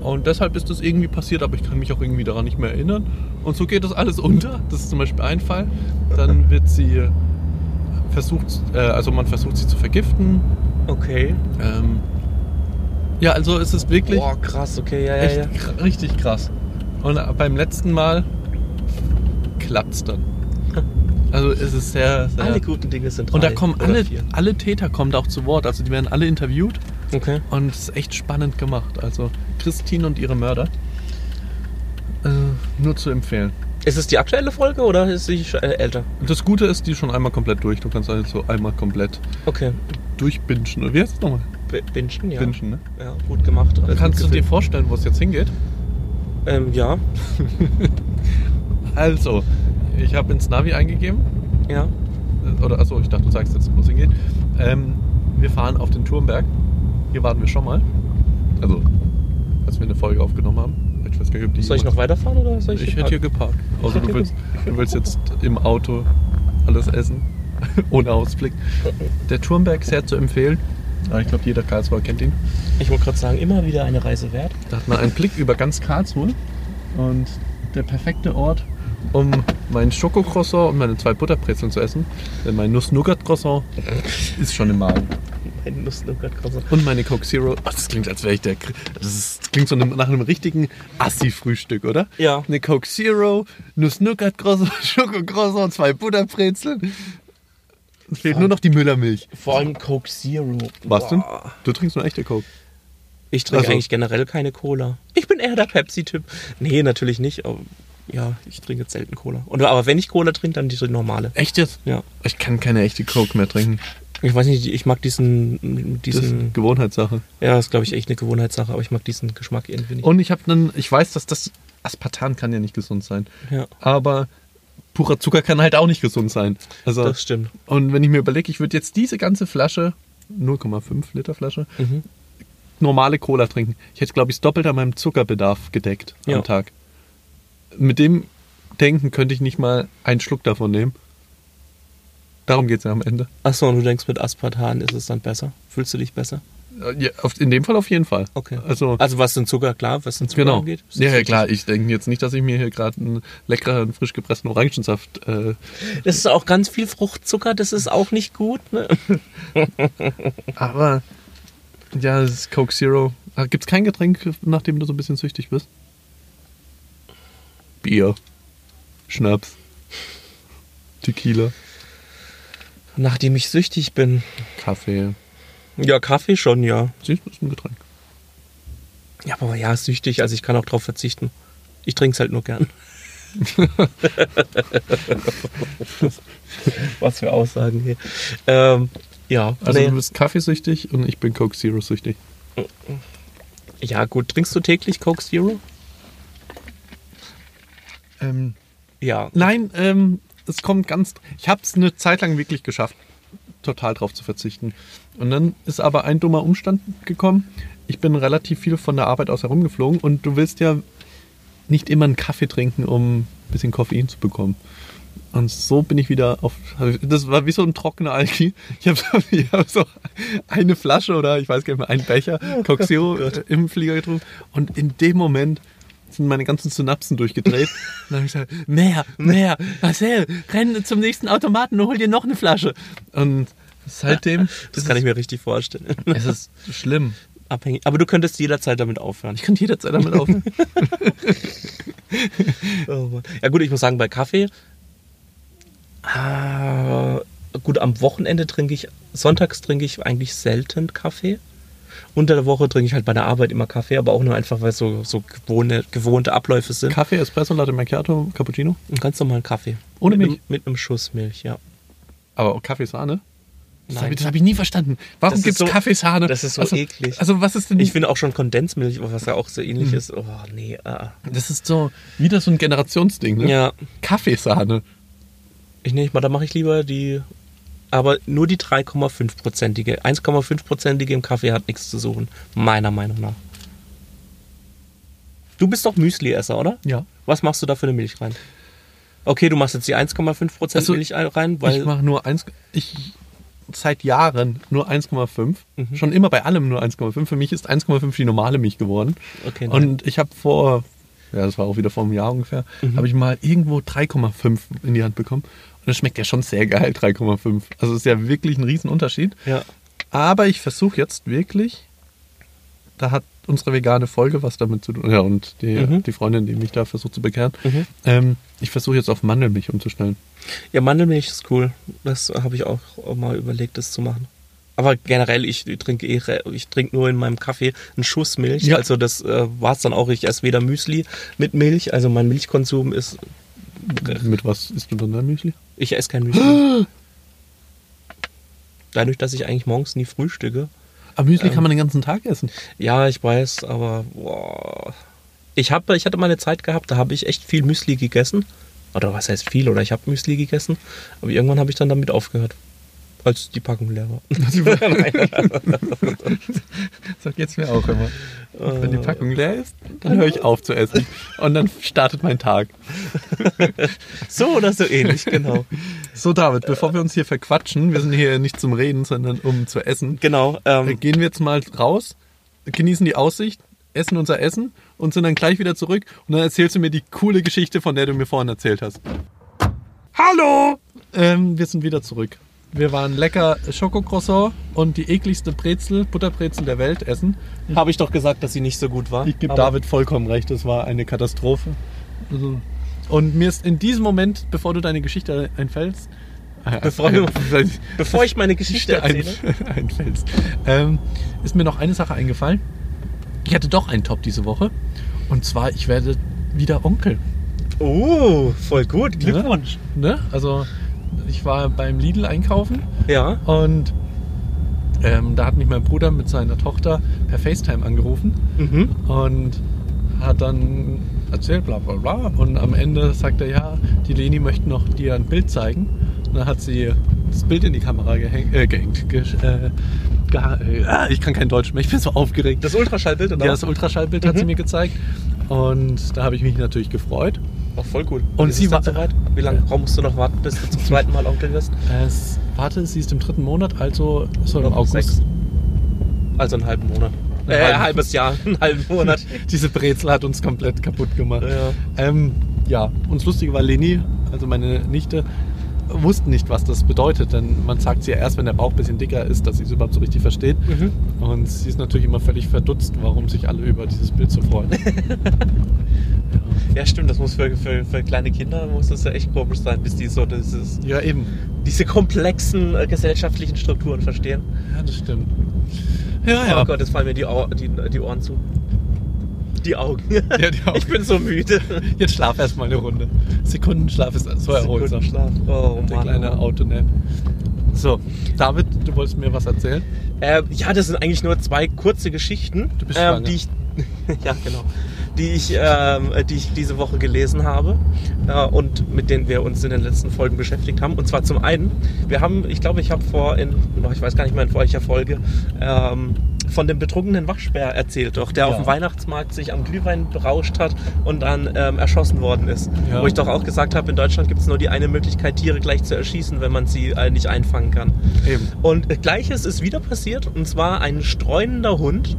Und deshalb ist das irgendwie passiert, aber ich kann mich auch irgendwie daran nicht mehr erinnern. Und so geht das alles unter. Das ist zum Beispiel ein Fall. Dann wird sie versucht, äh, also man versucht sie zu vergiften. Okay. Ähm, ja, also es ist wirklich Boah, krass, okay, ja, ja, ja. richtig krass. Und beim letzten Mal klappt's dann. Also es ist sehr, sehr Alle guten Dinge sind drei Und da kommen alle, vier. alle Täter kommen da auch zu Wort. Also die werden alle interviewt Okay. und es ist echt spannend gemacht. Also Christine und ihre Mörder. Äh, nur zu empfehlen. Ist es die aktuelle Folge oder ist sie schon, äh, älter? Das Gute ist, die ist schon einmal komplett durch. Du kannst also einmal komplett Okay. durchbingen. Wie heißt es nochmal? Bingen, ja. Bingen, ne? Ja, gut gemacht. Also Kannst du gut dir gefilmt. vorstellen, wo es jetzt hingeht? Ähm, ja. [LAUGHS] Also, ich habe ins Navi eingegeben. Ja. Oder achso, ich dachte, du sagst jetzt, wo es hingeht. Ähm, wir fahren auf den Turmberg. Hier waren wir schon mal. Also, als wir eine Folge aufgenommen haben. Ich weiß gar nicht, ob die Soll ich noch weiterfahren oder soll ich, Ich hätte hier geparkt. Also du willst, du willst jetzt im Auto alles essen. [LAUGHS] Ohne Ausblick. Der Turmberg sehr zu empfehlen. Ja, ich glaube, jeder Karlsruher kennt ihn. Ich wollte gerade sagen, immer wieder eine Reise wert. Da hat man einen Blick über ganz Karlsruhe. Und der perfekte Ort, um mein Schokocroissant und meine zwei Butterbrezeln zu essen. Denn mein Nuss-Nougat-Croissant ist schon im Magen. Ein Nuss-Nougat-Croissant. Und meine Coke Zero. Oh, das klingt, als wäre ich der. Das, ist, das klingt so nach einem richtigen Assi-Frühstück, oder? Ja. Eine Coke Zero, Nuss-Nougat-Croissant, [LAUGHS] Schokocroissant, zwei Butterbrezeln. Es fehlt nur noch die Müllermilch. Vor allem Coke Zero. Was denn? Du trinkst nur echte Coke. Ich trinke Also- eigentlich generell keine Cola. Ich bin eher der Pepsi-Typ. Nee, natürlich nicht. Ja, ich trinke jetzt selten Cola. Und, aber wenn ich Cola trinke, dann die normale. Echt jetzt? Ja. Ich kann keine echte Coke mehr trinken. Ich weiß nicht, ich mag diesen. Das ist diesen Gewohnheitssache. ja, das ist, glaube ich, echt eine Gewohnheitssache, aber ich mag diesen Geschmack irgendwie nicht. Und ich habe dann, ich weiß, dass das Aspartan kann ja nicht gesund sein. ja, Aber purer Zucker kann halt auch nicht gesund sein. Also das stimmt. Und wenn ich mir überlege, ich würde jetzt diese ganze Flasche, 0,5 Liter Flasche, Mhm. normale Cola trinken. Ich hätte, glaube ich, das Doppelte an meinem Zuckerbedarf gedeckt Ja. am Tag. Mit dem Denken könnte ich nicht mal einen Schluck davon nehmen. Darum geht es ja am Ende. Achso, und du denkst, mit Aspartan ist es dann besser? Fühlst du dich besser? Äh, Ja, auf, in dem Fall auf jeden Fall. Okay. Also, Also was den Zucker, klar, was den Zucker genau. angeht? Ja, ja, klar. Ich denke jetzt nicht, dass ich mir hier gerade einen leckeren, frisch gepressten Orangensaft. Äh, Das ist auch ganz viel Fruchtzucker, das ist auch nicht gut. Ne? [LAUGHS] aber ja, das ist Coke Zero. Gibt es kein Getränk, nachdem du so ein bisschen süchtig bist? Bier. Schnaps. Tequila. Nachdem ich süchtig bin. Kaffee. Ja, Kaffee schon, ja. Das ist ein Getränk. Ja, aber ja, süchtig, also ich kann auch drauf verzichten. Ich trinke es halt nur gern. [LAUGHS] Was für Aussagen hier. Ähm, ja, Also nee. du bist kaffeesüchtig und ich bin Coke Zero süchtig. ja, gut. Trinkst du täglich Coke Zero? Ähm, Ja. nein, ähm, es kommt ganz. Ich habe es eine Zeit lang wirklich geschafft, total drauf zu verzichten. Und dann ist aber ein dummer Umstand gekommen. Ich bin relativ viel von der Arbeit aus herumgeflogen und du willst ja nicht immer einen Kaffee trinken, um ein bisschen Koffein zu bekommen. Und so bin ich wieder auf. Das war wie so ein trockener Alki. Ich habe so, [LAUGHS] ich hab so eine Flasche oder ich weiß gar nicht mehr, einen Becher äh, im Flieger getrunken. Und in dem Moment sind meine ganzen Synapsen durchgedreht. Und [LAUGHS] dann habe ich gesagt, mehr, mehr, Marcel, renn zum nächsten Automaten und hol dir noch eine Flasche. Und seitdem [LAUGHS] Das kann ich mir richtig vorstellen. es ist schlimm. Abhängig. Aber du könntest jederzeit damit aufhören. Ich kann jederzeit damit [LAUGHS] aufhören. Oh ja gut, ich muss sagen, bei Kaffee, ah, gut, am Wochenende trinke ich, sonntags trinke ich eigentlich selten Kaffee. Unter der Woche trinke ich halt bei der Arbeit immer Kaffee, aber auch nur einfach, weil es so, so gewohnte, gewohnte Abläufe sind. Kaffee, Espresso, Latte Macchiato, Cappuccino. Einen ganz normalen Kaffee. Ohne mit Milch? Einem, mit einem Schuss Milch, ja. Aber auch Kaffeesahne? Das habe ich, hab ich nie verstanden. Warum gibt es so- Kaffeesahne? das ist so also, eklig. Also was ist denn... Ich finde auch schon Kondensmilch, was ja auch so ähnlich Mhm. ist. Oh, nee. Ah. das ist so wieder so ein Generationsding, ne? Ja, Kaffeesahne. ich nehme mal, da mache ich lieber die, aber nur die 3,5-prozentige. 1,5-prozentige im Kaffee hat nichts zu suchen, meiner Meinung nach. Du bist doch Müsli-Esser, oder? Ja. Was machst du da für eine Milch rein? Okay, du machst jetzt die 1,5% Also, Milch rein, weil ich mache nur eins. Ich seit Jahren nur 1,5. Mhm. Schon immer bei allem nur 1,5. Für mich ist 1,5 die normale Milch geworden. Okay, nein. Und ich habe vor, ja, das war auch wieder vor einem Jahr ungefähr, Mhm. habe ich mal irgendwo 3,5 in die Hand bekommen. Und das schmeckt ja schon sehr geil, 3,5. Also ist ja wirklich ein Riesenunterschied. ja. Aber ich versuche jetzt wirklich, da hat unsere vegane Folge was damit zu tun. Ja, und die, Mhm. die Freundin, die mich da versucht zu bekehren. Ähm, ich versuche jetzt auf Mandelmilch umzustellen. Ja, Mandelmilch ist cool. Das habe ich auch mal überlegt, das zu machen. Aber generell, ich trinke eh, ich trinke nur in meinem Kaffee einen Schuss Milch. Ja. Also das äh, war es dann auch. Ich esse weder Müsli mit Milch. Also mein Milchkonsum ist, Mit was isst du dann dein Müsli? ich esse kein Müsli. [GASPS] Dadurch, dass ich eigentlich morgens nie frühstücke. Aber Müsli Ähm. kann man den ganzen Tag essen. Ja, ich weiß, aber boah. Ich, hab, ich hatte mal eine Zeit gehabt, da habe ich echt viel Müsli gegessen. Oder was heißt viel? Oder ich habe Müsli gegessen. Aber irgendwann habe ich dann damit aufgehört. Als die Packung leer war. [LAUGHS] [LAUGHS] Sag jetzt mir auch immer. Wenn die Packung leer ist, dann höre ich auf zu essen. Und dann startet mein Tag. [LAUGHS] So oder so ähnlich, genau. So, David, bevor wir uns hier verquatschen, wir sind hier nicht zum Reden, sondern um zu essen. Genau. Äh, Ähm, Gehen wir jetzt mal raus, genießen die Aussicht, essen unser Essen und sind dann gleich wieder zurück. Und dann erzählst du mir die coole Geschichte, von der du mir vorhin erzählt hast. Hallo! Ähm, wir sind wieder zurück. Wir waren lecker Schokocroissant und die ekligste Brezel, Butterbrezel der Welt essen. habe ich doch gesagt, dass sie nicht so gut war. Ich gebe David vollkommen recht, das war eine Katastrophe. Also, und mir ist in diesem Moment, bevor du deine Geschichte einfällst, äh, Bevor du- Bevor ich meine Geschichte [LAUGHS] erzähle. [LAUGHS] einfällst, ähm, ist mir noch eine Sache eingefallen. Ich hatte doch einen Top diese Woche. Und zwar, ich werde wieder Onkel. Oh, voll gut. Glückwunsch. Ne? Also, ich war beim Lidl einkaufen Ja. und ähm, da hat mich mein Bruder mit seiner Tochter per FaceTime angerufen. Mhm. und hat dann erzählt, bla bla bla. Und am Ende sagt er, ja, die Leni möchte noch dir ein Bild zeigen. Und dann hat sie das Bild in die Kamera gehängt. Äh, gehängt gesch- äh, geha- äh, ah, ich kann kein Deutsch mehr, ich bin so aufgeregt. Das Ultraschallbild, oder? ja, das Ultraschallbild hat Mhm. sie mir gezeigt. Und da habe ich mich natürlich gefreut. Auch voll gut. Und Ist sie war- soweit? Wie lange musst du noch warten, bis du zum zweiten Mal Onkel wirst? Es, warte, sie ist im dritten Monat, also so im August. sechs. Also einen halben Monat. Äh, halben- ein halbes Jahr, [LAUGHS] einen halben Monat. [LAUGHS] Diese Brezel hat uns komplett kaputt gemacht. Ja. Ähm, ja, und das Lustige war, Leni, also meine Nichte, wussten nicht, was das bedeutet, denn man sagt sie ja erst, wenn der Bauch ein bisschen dicker ist, dass sie es überhaupt so richtig versteht. Mhm. Und sie ist natürlich immer völlig verdutzt, warum sich alle über dieses Bild so freuen. [LAUGHS] Ja, stimmt, das muss für, für, für kleine Kinder muss das ja echt komisch sein, bis die so dieses, ja, eben. diese komplexen äh, gesellschaftlichen Strukturen verstehen. Ja, das stimmt. Ja, ja. Oh Gott, jetzt fallen mir die, die, die Ohren zu. Die Augen. [LAUGHS] Ja, die Augen. Ich bin so müde. Jetzt schlaf erst mal eine Runde. Sekundenschlaf ist so erholsam. Sekundenschlaf. Oh Der Mann. kleine oh. Autonap. So, David, du wolltest mir was erzählen? Äh, ja, das sind eigentlich nur zwei kurze Geschichten, Du bist ähm, die ich, [LAUGHS] ja genau, die ich, ähm, die ich diese Woche gelesen habe äh, und mit denen wir uns in den letzten Folgen beschäftigt haben. Und zwar zum einen, wir haben, ich glaube, ich habe vor in, ich weiß gar nicht mehr in welcher Folge, ähm, von dem betrunkenen Waschbär erzählt, doch, der Ja. auf dem Weihnachtsmarkt sich am Glühwein berauscht hat und dann ähm, erschossen worden ist. Ja. Wo ich doch auch gesagt habe, in Deutschland gibt es nur die eine Möglichkeit, Tiere gleich zu erschießen, wenn man sie äh, nicht einfangen kann. Eben. Und äh, gleiches ist wieder passiert, und zwar ein streunender Hund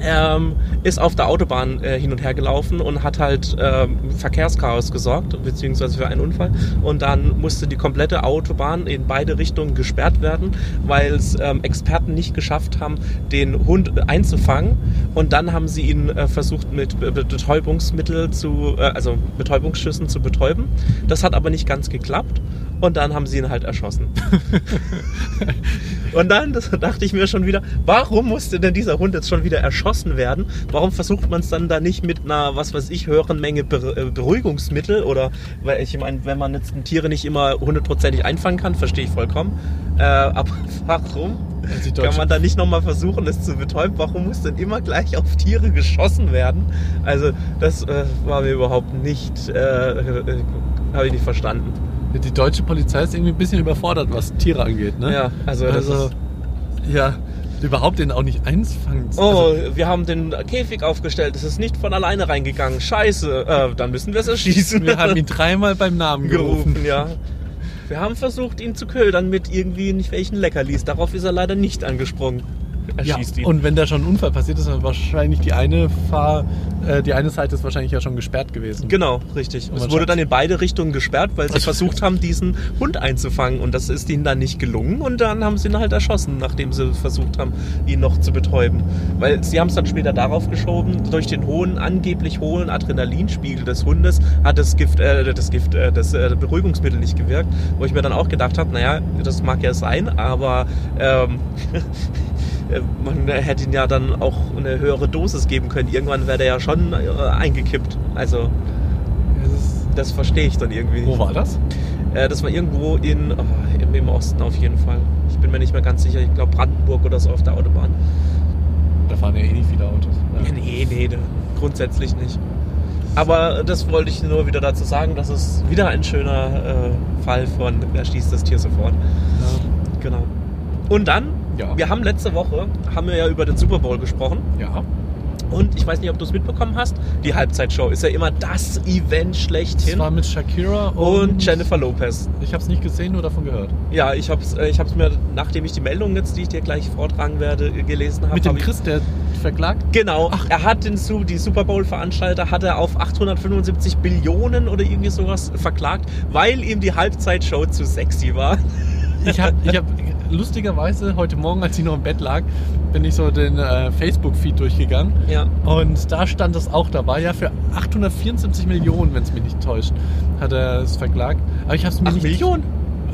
ähm, ist auf der Autobahn äh, hin und her gelaufen und hat halt ähm, Verkehrschaos gesorgt, beziehungsweise für einen Unfall. Und dann musste die komplette Autobahn in beide Richtungen gesperrt werden, weil es ähm, Experten nicht geschafft haben, den Hund einzufangen. Und dann haben sie ihn äh, versucht mit Be- Be- Betäubungsmittel zu, äh, also Betäubungsschüssen zu betäuben. Das hat aber nicht ganz geklappt. Und dann haben sie ihn halt erschossen. [LAUGHS] Und dann dachte ich mir schon wieder, warum musste denn dieser Hund jetzt schon wieder erschossen werden? Warum versucht man es dann da nicht mit einer, was weiß ich, höheren Menge äh, Beruhigungsmittel? Oder, weil ich meine, wenn man jetzt Tiere nicht immer hundertprozentig einfangen kann, verstehe ich vollkommen. Äh, aber [LAUGHS] warum Also kann man da nicht nochmal versuchen, es zu betäuben? Warum muss denn immer gleich auf Tiere geschossen werden? Also, das äh, war mir überhaupt nicht, äh, äh, habe ich nicht verstanden. Die deutsche Polizei ist irgendwie ein bisschen überfordert, was Tiere angeht, ne? Ja, also, das Also, ist, ja, überhaupt den auch nicht einfangen. Oh, Also, wir haben den Käfig aufgestellt. Es ist nicht von alleine reingegangen. Scheiße. Äh, dann müssen wir es erschießen. wir haben ihn dreimal beim Namen [LAUGHS] gerufen. gerufen, ja. Wir haben versucht, ihn zu ködern mit irgendwie nicht welchen Leckerlis. Darauf ist er leider nicht angesprungen. Ja, erschießt ihn. und wenn da schon ein Unfall passiert ist, dann wahrscheinlich die eine Fahr, äh, die eine Seite ist wahrscheinlich ja schon gesperrt gewesen. Genau, richtig. Und Es wurde dann in beide Richtungen gesperrt, weil sie [LAUGHS] versucht haben, diesen Hund einzufangen. Und das ist ihnen dann nicht gelungen. Und dann haben sie ihn halt erschossen, nachdem sie versucht haben, ihn noch zu betäuben. Weil sie haben es dann später darauf geschoben, durch den hohen, angeblich hohen Adrenalinspiegel des Hundes hat das Gift, äh, das Gift, äh, das äh, Beruhigungsmittel nicht gewirkt. Wo ich mir dann auch gedacht habe, naja, das mag ja sein, aber ähm, [LAUGHS] äh, man hätte ihn ja dann auch eine höhere Dosis geben können. Irgendwann wäre der ja schon äh, eingekippt. Also ist, das verstehe ich dann irgendwie nicht. wo war das? Äh, das war irgendwo in, oh, im, Osten auf jeden Fall. Ich bin mir nicht mehr ganz sicher. Ich glaube Brandenburg oder so auf der Autobahn. Da fahren ja eh nicht viele Autos. Ja, nee, nee, grundsätzlich nicht. Aber das wollte ich nur wieder dazu sagen. Das ist wieder ein schöner äh, Fall von wer schießt das Tier sofort. Ja. Genau. Und dann, Ja. wir haben letzte Woche, haben wir ja über den Super Bowl gesprochen. ja. Und ich weiß nicht, ob du es mitbekommen hast. Die Halbzeitshow ist ja immer das Event Das schlechthin. war mit Shakira und, Und Jennifer Lopez. Ich habe es nicht gesehen, nur davon gehört. Ja, ich habe es äh, ich hab's mir, nachdem ich die Meldung jetzt, die ich dir gleich vortragen werde, äh, gelesen habe. Mit dem hab ich- Chris, der verklagt? Genau, er hat den, die Super Bowl-Veranstalter hat er auf 875 Billionen oder irgendwie sowas verklagt, weil ihm die Halbzeitshow zu sexy war. Ich habe ich hab, lustigerweise heute Morgen, als ich noch im Bett lag, bin ich so den äh, Facebook-Feed durchgegangen. Ja. Und da stand es auch dabei, ja, für 874 Millionen, wenn es mich nicht täuscht, hat er es verklagt. Aber ich habe es mir Ach, nicht... Millionen?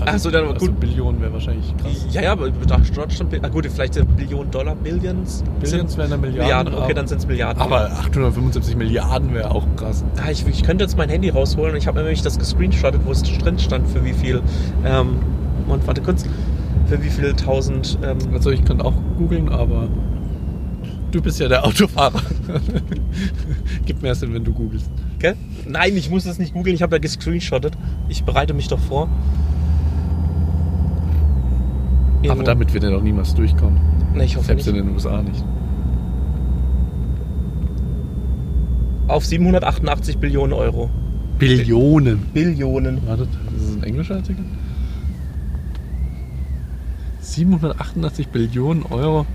Also, Ach so, dann war also gut. Billionen wäre wahrscheinlich krass. Ja, ja, aber da stand, ah, gut, vielleicht Billionen Dollar, Billions. Billions wären dann Milliarden. Milliarden, okay, dann sind es Milliarden. Aber 875 Milliarden wäre auch krass. Ah, ich, ich könnte jetzt mein Handy rausholen. Ich habe nämlich das gescreenshottet, wo es drin stand, für wie viel. Ähm, und warte kurz. Für wie viel tausend. Ähm, Also ich könnte auch googeln, aber du bist ja der Autofahrer. [LAUGHS] Gibt mehr Sinn, wenn du googelst. Gell? Nein, ich muss das nicht googeln, ich habe ja gescreenshottet. Ich bereite mich doch vor. Aber Irgendwo- damit wird er doch niemals durchkommen. Nee, ich hoffe Selbst nicht. in den USA nicht. Auf 788 Billionen Euro. Billionen. Billionen. Warte, das ist ein englischer Artikel? 788 Billionen Euro.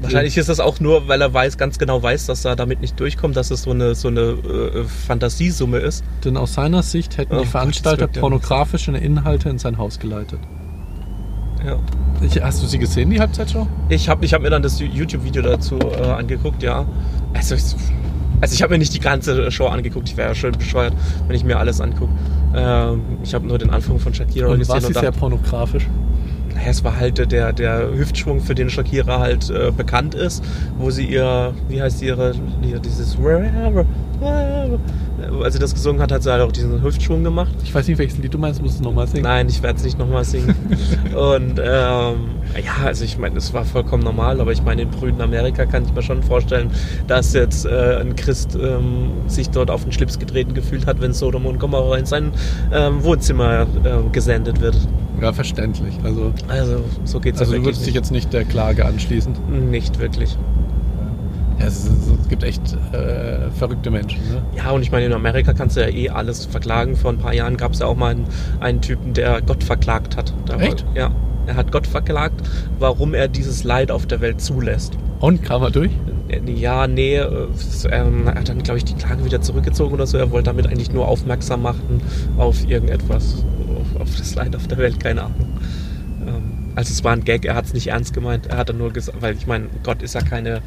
Wahrscheinlich ist das auch nur, weil er weiß, ganz genau weiß, dass er damit nicht durchkommt, dass es so eine, so eine äh, Fantasiesumme ist. Denn aus seiner Sicht hätten Oh die Gott, Veranstalter das wird ja- pornografische Inhalte in sein Haus geleitet. Ja. Ich, hast du sie gesehen, die Halbzeitshow? Ich habe ich hab mir dann das YouTube-Video dazu äh, angeguckt, ja. Also ich, also ich habe mir nicht die ganze Show angeguckt, ich wäre ja schön bescheuert, wenn ich mir alles angucke. Ähm, ich habe nur den Anfang von Shakira Und gesehen war sie und sehr pornografisch? Es war halt der, der Hüftschwung, für den Shakira halt äh, bekannt ist, wo sie ihr, wie heißt ihre, ihr, dieses als sie das gesungen hat, hat sie halt auch diesen Hüftschwung gemacht. Ich weiß nicht, welches Lied du meinst, musst du es nochmal singen. Nein, ich werde es nicht nochmal singen. [LAUGHS] Und ähm, ja, also ich meine, es war vollkommen normal, aber ich meine, in brüden Amerika kann ich mir schon vorstellen, dass jetzt äh, ein Christ ähm, sich dort auf den Schlips getreten gefühlt hat, wenn Sodom und Gomorra in sein ähm, Wohnzimmer äh, gesendet wird. Ja, verständlich. Also, Also so geht's also du würdest dich jetzt nicht der Klage anschließen. nicht. nicht wirklich. Ja, es, es gibt echt äh, verrückte Menschen. Ne? Ja, und ich meine, in Amerika kannst du ja eh alles verklagen. Vor ein paar Jahren gab es ja auch mal einen, einen Typen, der Gott verklagt hat. War- Echt? Ja. Er hat Gott verklagt, warum er dieses Leid auf der Welt zulässt. Und kam er durch? Ja, nee, äh, ähm, er hat dann, glaube ich, die Klage wieder zurückgezogen oder so. Er wollte damit eigentlich nur aufmerksam machen auf irgendetwas, auf, auf das Leid auf der Welt, keine Ahnung. Ähm, also es war ein Gag, er hat es nicht ernst gemeint. Er hat dann nur gesagt, weil ich meine, Gott ist ja keine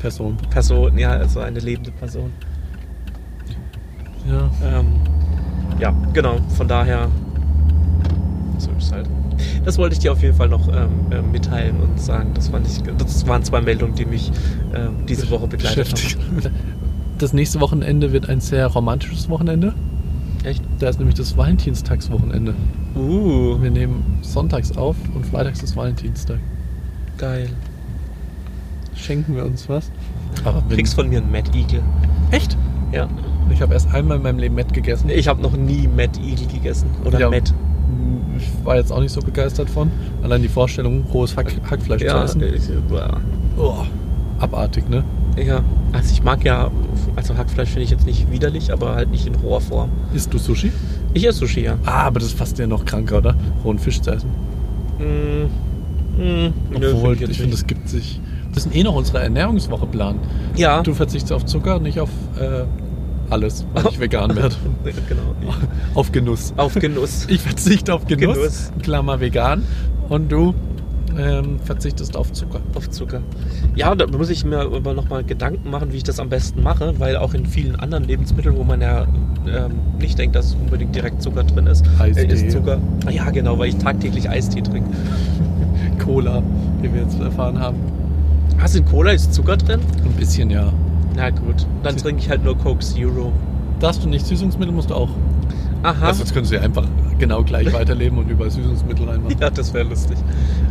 Person. Person, ja, also eine lebende Person. Ja. Ähm, ja, genau, von daher, so ist halt. Das wollte ich dir auf jeden Fall noch ähm, äh, mitteilen und sagen. Das, fand ich, das waren zwei Meldungen, die mich ähm, diese Woche begleitet haben. Das nächste Wochenende wird ein sehr romantisches Wochenende. Echt? Da ist nämlich das Valentinstagswochenende. Uh, Wir nehmen sonntags auf und freitags ist Valentinstag. geil. Schenken wir uns was? Aber Du kriegst von mir einen Mad Eagle. Echt? Ja. Ich habe erst einmal in meinem Leben Met gegessen. Ich habe noch nie Mad Eagle gegessen. Oder Ja. Mad. Ich war jetzt auch nicht so begeistert von. Allein die Vorstellung, rohes Hack Hackfleisch Ja, zu essen. ich, boah. Oh, abartig, ne? ja. Also ich mag ja, also Hackfleisch finde ich jetzt nicht widerlich, aber halt nicht in roher Form. Isst du Sushi? Ich esse Sushi, ja. Ah, aber das ist fast ja noch kranker, oder? Rohen Fisch zu essen. Mm, nö, Obwohl, find ich jetzt finde, es gibt sich. Das ist eh noch unsere Ernährungswoche plan. Ja. Du verzichtest auf Zucker, nicht auf äh, alles, weil ich vegan werde. [LAUGHS] genau. auf Genuss. Auf Genuss. [LAUGHS] Ich verzichte auf Genuss, Genuss. Klammer vegan. Und du ähm, verzichtest auf Zucker. auf Zucker. Ja, da muss ich mir aber nochmal Gedanken machen, wie ich das am besten mache, weil auch in vielen anderen Lebensmitteln, wo man ja ähm, nicht denkt, dass unbedingt direkt Zucker drin ist, Eistee. äh, ist Zucker. Ja, genau, weil ich tagtäglich Eistee trinke. Cola, wie wir jetzt erfahren haben. Hast du in Cola ist Zucker drin? Ein bisschen, ja. Na gut, dann Sie- trinke ich halt nur Coke Zero. Darfst du nicht Süßungsmittel, musst du auch. Aha. Also jetzt können sie einfach genau gleich [LAUGHS] weiterleben und überall Süßungsmittel reinmachen. Ja, das wäre lustig.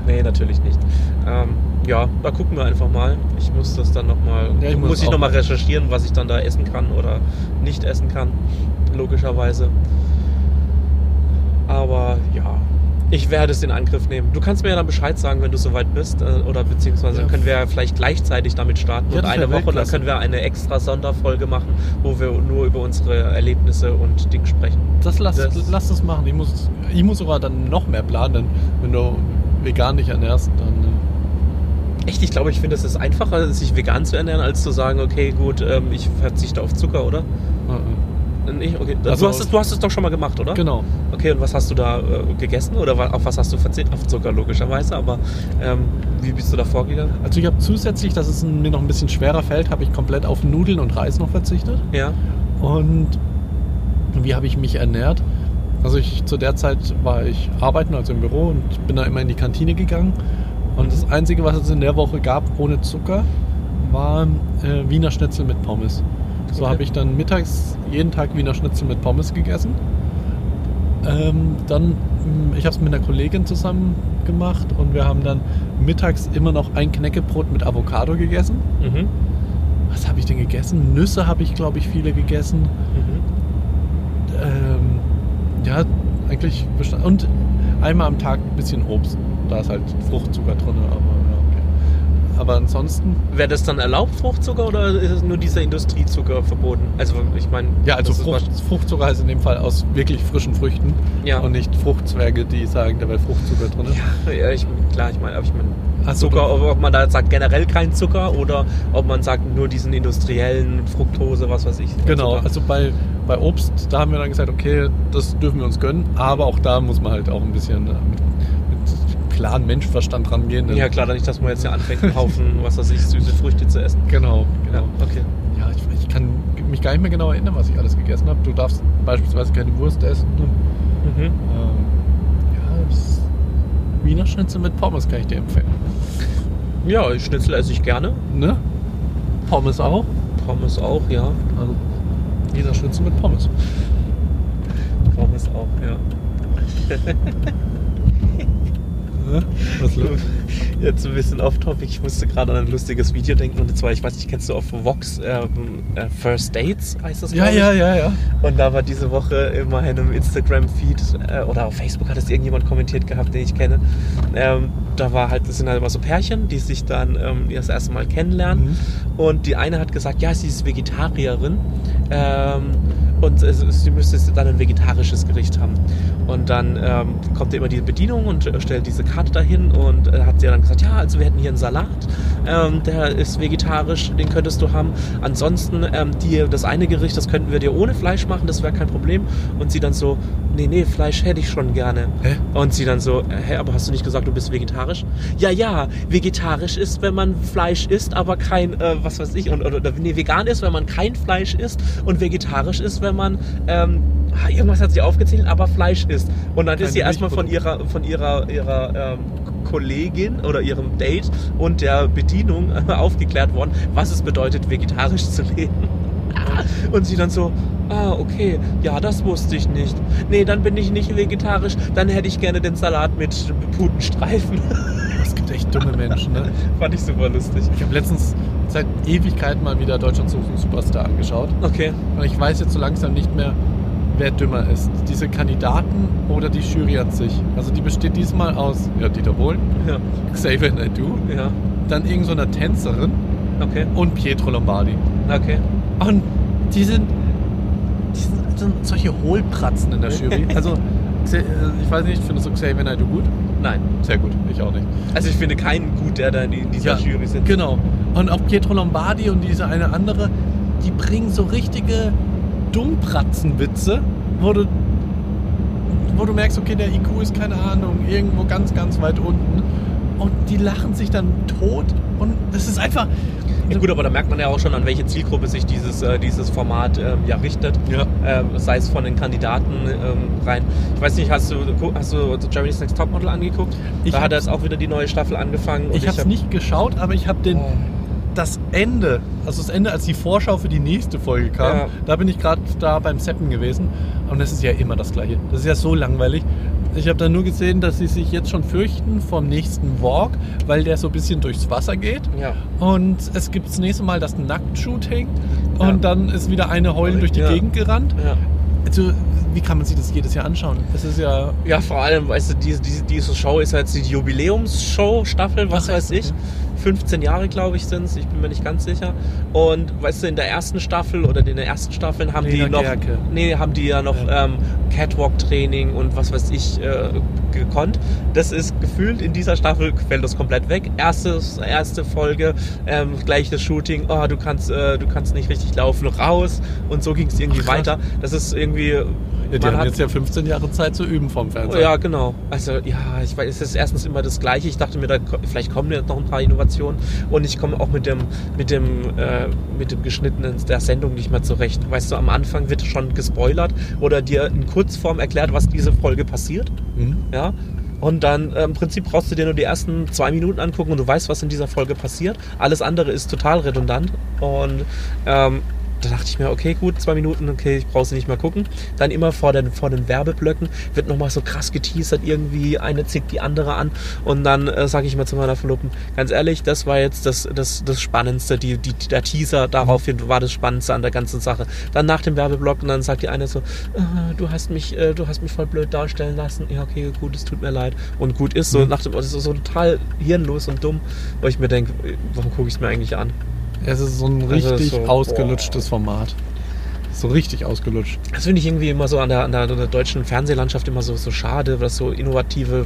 Nee, natürlich nicht. Ähm, ja, da gucken wir einfach mal. Ich muss das dann nochmal, Ja, ich muss muss ich nochmal mal. recherchieren, was ich dann da essen kann oder nicht essen kann. Logischerweise. Aber ja, ich werde es in Angriff nehmen. Du kannst mir ja dann Bescheid sagen, wenn du soweit bist. äh, Oder beziehungsweise Ja. können wir ja vielleicht gleichzeitig damit starten. Ja, und eine Woche, dann Weltklasse. können wir eine extra Sonderfolge machen, wo wir nur über unsere Erlebnisse und Dinge sprechen. Das lass, Das- lass das machen. Ich muss, ich muss sogar dann noch mehr planen, denn wenn du vegan dich ernährst, dann. äh, Echt, ich glaube, ich finde, es ist einfacher, sich vegan zu ernähren, als zu sagen, okay, gut, ähm, ich verzichte auf Zucker, oder? Äh. Nicht? Okay. Also du, hast es, du hast es doch schon mal gemacht, oder? Genau. Okay, und was hast du da äh, gegessen? Oder auf was hast du verzichtet? Auf Zucker, logischerweise, aber ähm, wie bist du da vorgegangen? Also ich habe zusätzlich, dass es mir noch ein bisschen schwerer fällt, habe ich komplett auf Nudeln und Reis noch verzichtet. Ja. Und wie habe ich mich ernährt? Also ich zu der Zeit war ich arbeiten, also im Büro und bin da immer in die Kantine gegangen. Und das Einzige, was es in der Woche gab ohne Zucker, waren äh, Wiener Schnitzel mit Pommes. So Okay. habe ich dann mittags jeden Tag Wiener Schnitzel mit Pommes gegessen. Ähm, dann, mh, ich habe es mit einer Kollegin zusammen gemacht und wir haben dann mittags immer noch ein Knäckebrot mit Avocado gegessen. Mhm. Was habe ich denn gegessen? Nüsse habe ich, glaube ich, viele gegessen. Mhm. Ähm, ja, eigentlich. Und einmal am Tag ein bisschen Obst. Da ist halt Fruchtzucker drin, aber. Aber ansonsten, Wäre das dann erlaubt, Fruchtzucker, oder ist es nur dieser Industriezucker verboten? Also, ich meine. ja, also Frucht, Fruchtzucker heißt in dem Fall aus wirklich frischen Früchten Ja. und nicht Fruchtzwerge, die sagen, da wäre Fruchtzucker drin. Ja, ja ich, klar, ich meine, aber ich meine, so, Zucker, ob, ob man da sagt generell kein Zucker oder ob man sagt nur diesen industriellen Fructose, was weiß ich. Genau, Zucker. also bei, bei Obst, da haben wir dann gesagt, okay, das dürfen wir uns gönnen, aber auch da muss man halt auch ein bisschen äh, mit, mit klaren Menschenverstand rangehen. denn- ja, klar, nicht, dass man jetzt ja anfängt, einen Haufen, [LAUGHS] was weiß ich, süße Früchte zu essen. Genau, Ja, genau. okay. Ja, ich, ich kann mich gar nicht mehr genau erinnern, was ich alles gegessen habe. Du darfst beispielsweise keine Wurst essen. Mhm. Ähm, ja, das Wiener Schnitzel mit Pommes kann ich dir empfehlen. Ja, Schnitzel esse ich gerne. Ne? Pommes auch. Pommes auch, ja. Also Wiener Schnitzel mit Pommes. Pommes auch, ja. [LAUGHS] Ne? Was los? [LAUGHS] Jetzt ein bisschen off-topic. Ich musste gerade an ein lustiges Video denken. Und zwar, ich weiß nicht, kennst du auf Vox ähm, äh, First Dates, heißt das? Ja, ja, ja, ja. Und da war diese Woche in meinem Instagram-Feed äh, oder auf Facebook hat es irgendjemand kommentiert gehabt, den ich kenne. Ähm, da war halt, das sind halt immer so Pärchen, die sich dann ähm, das erste Mal kennenlernen. Mhm. Und die eine hat gesagt, ja, sie ist Vegetarierin. Ähm, und sie müsste dann ein vegetarisches Gericht haben. Und dann ähm, kommt immer die Bedienung und äh, stellt diese Karte dahin und äh, hat sie dann gesagt, ja, also wir hätten hier einen Salat, ähm, der ist vegetarisch, den könntest du haben. Ansonsten ähm, die, das eine Gericht, das könnten wir dir ohne Fleisch machen, das wäre kein Problem. Und sie dann so, nee, nee, Fleisch hätte ich schon gerne. Hä? Und sie dann so, äh, hä, aber hast du nicht gesagt, du bist vegetarisch? Ja, ja, vegetarisch ist, wenn man Fleisch isst, aber kein, äh, was weiß ich, und, oder, oder nee, vegan ist, wenn man kein Fleisch isst und vegetarisch ist, wenn man, ähm, ah, irgendwas hat sie aufgezählt, aber Fleisch isst. Und dann ist Keine sie erstmal von ihrer, von ihrer, ihrer ähm, Kollegin oder ihrem Date und der Bedienung [LAUGHS] aufgeklärt worden, was es bedeutet, vegetarisch zu leben. Und sie dann so, ah, okay, ja, das wusste ich nicht. Nee, dann bin ich nicht vegetarisch, dann hätte ich gerne den Salat mit Putenstreifen. [LAUGHS] Es gibt echt dumme Menschen, ne? [LAUGHS] Fand ich super lustig. Ich habe letztens seit Ewigkeiten mal wieder Deutschland sucht einen Superstar angeschaut. Okay. Und ich weiß jetzt so langsam nicht mehr, wer dümmer ist. Diese Kandidaten oder die Jury an sich. Also die besteht diesmal aus ja, Dieter Bohlen, Ja, Xavier Naidoo, ja, dann irgend so Tänzerin okay, und Pietro Lombardi. okay. Und die sind, die sind, sind solche Hohlpratzen in der Jury. [LAUGHS] Also äh, ich weiß nicht, findest du Xavier Naidoo gut? Nein. Sehr gut, ich auch nicht. Also ich finde keinen gut, der da in dieser Jury sitzt. Genau. Und auch Pietro Lombardi und diese eine andere, die bringen so richtige Dummpratzenwitze, wo du, wo du merkst, okay, der IQ ist keine Ahnung, irgendwo ganz, ganz weit unten. Und die lachen sich dann tot und das ist einfach. Ja, gut, aber da merkt man ja auch schon, an welche Zielgruppe sich dieses, äh, dieses Format ähm, ja richtet. Ja. Ähm, sei es von den Kandidaten ähm, rein. Ich weiß nicht, hast du, hast du Jeremy's Next Topmodel angeguckt? Ich da hat jetzt auch wieder die neue Staffel angefangen. Ich habe es hab- nicht geschaut, aber ich habe den Oh. das Ende, also das Ende, als die Vorschau für die nächste Folge kam, Ja. da bin ich gerade da beim Seppen gewesen. Und das ist ja immer das Gleiche. Das ist ja so langweilig. Ich habe dann nur gesehen, dass sie sich jetzt schon fürchten vom nächsten Walk, weil der so ein bisschen durchs Wasser geht. Ja. Und es gibt das nächste Mal das Nacktshooting. Und Ja. dann ist wieder eine heulend durch die Ja. Gegend gerannt. Ja. Also, wie kann man sich das jedes Jahr anschauen? Es ist ja. ja, vor allem, weißt du, diese, diese, diese Show ist jetzt die Jubiläumsshow-Staffel, was Ach, weiß ich. 15 Jahre, glaube ich, sind es, ich bin mir nicht ganz sicher. Und weißt du, in der ersten Staffel oder in den ersten Staffeln haben Lena die noch. Gerke. Nee, haben die ja noch Ja. ähm, Catwalk-Training und was weiß ich äh, gekonnt. Das ist gefühlt in dieser Staffel fällt das komplett weg. Erstes, erste Folge, ähm, gleich das Shooting, oh, du kannst, äh, du kannst nicht richtig laufen, raus. Und so ging es irgendwie Ach, weiter. Das ist irgendwie. Ja, die man haben hat- jetzt ja 15 Jahre Zeit zu üben vom Fernseher. ja, genau. Also ja, ich weiß, es ist erstens immer das Gleiche. Ich dachte mir, da, vielleicht kommen jetzt noch ein paar Innovationen und ich komme auch mit dem, mit dem, äh, mit dem geschnittenen der Sendung nicht mehr zurecht. Weißt du, am Anfang wird schon gespoilert oder dir in Kurzform erklärt, was diese Folge passiert. Mhm. Ja. Und dann äh, im Prinzip brauchst du dir nur die ersten zwei Minuten angucken und du weißt, was in dieser Folge passiert. Alles andere ist total redundant. Und ähm, da dachte ich mir, okay, gut, zwei Minuten, okay, ich brauche sie nicht mehr gucken. Dann immer vor den, vor den Werbeblöcken wird nochmal so krass geteasert, irgendwie eine zickt die andere an. Und dann äh, sage ich mal zu meiner Verlobten, ganz ehrlich, das war jetzt das, das, das Spannendste, die, die, der Teaser daraufhin war das Spannendste an der ganzen Sache. Dann nach dem Werbeblock und dann sagt die eine so, ah, du hast mich, äh, du hast mich voll blöd darstellen lassen. Ja, okay, gut, es tut mir leid. Und gut ist so, nach dem, das ist so total hirnlos und dumm, wo ich mir denke, warum gucke ich es mir eigentlich an? Es ist so ein Also richtig so, ausgelutschtes Format. So richtig ausgelutscht. Das finde ich irgendwie immer so an der, an der, an der deutschen Fernsehlandschaft immer so, so schade, dass so innovative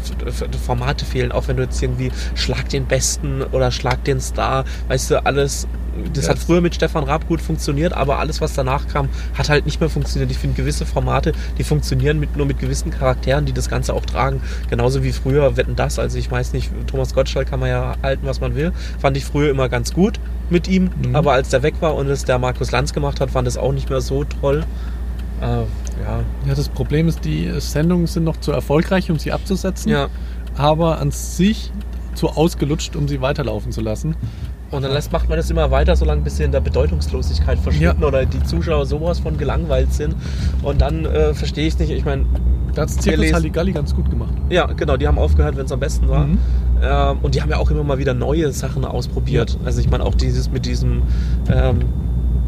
Formate fehlen. Auch wenn du jetzt irgendwie Schlag den Besten oder Schlag den Star, weißt du, alles. Das Ja. hat früher mit Stefan Raab gut funktioniert, aber alles, was danach kam, hat halt nicht mehr funktioniert. Ich finde gewisse Formate, die funktionieren mit, nur mit gewissen Charakteren, die das Ganze auch tragen. Genauso wie früher Wetten das. Also ich weiß nicht, Thomas Gottschalk kann man ja halten, was man will. Fand ich früher immer ganz gut mit ihm, Mhm. aber als der weg war und es der Markus Lanz gemacht hat, fand es auch nicht mehr so toll. Äh, ja. Ja, das Problem ist, die Sendungen sind noch zu erfolgreich, um sie abzusetzen, ja. aber an sich zu ausgelutscht, um sie weiterlaufen zu lassen. Und dann lässt, macht man das immer weiter, solange bis sie in der Bedeutungslosigkeit verschwinden Ja. oder die Zuschauer sowas von gelangweilt sind. Und dann äh, verstehe ich nicht. Ich meine, Da hat es Zirkus Halligalli ganz gut gemacht. ja, genau, die haben aufgehört, wenn es am besten war. Mhm. Ähm, und die haben ja auch immer mal wieder neue Sachen ausprobiert. Also ich meine auch dieses mit diesem, ähm,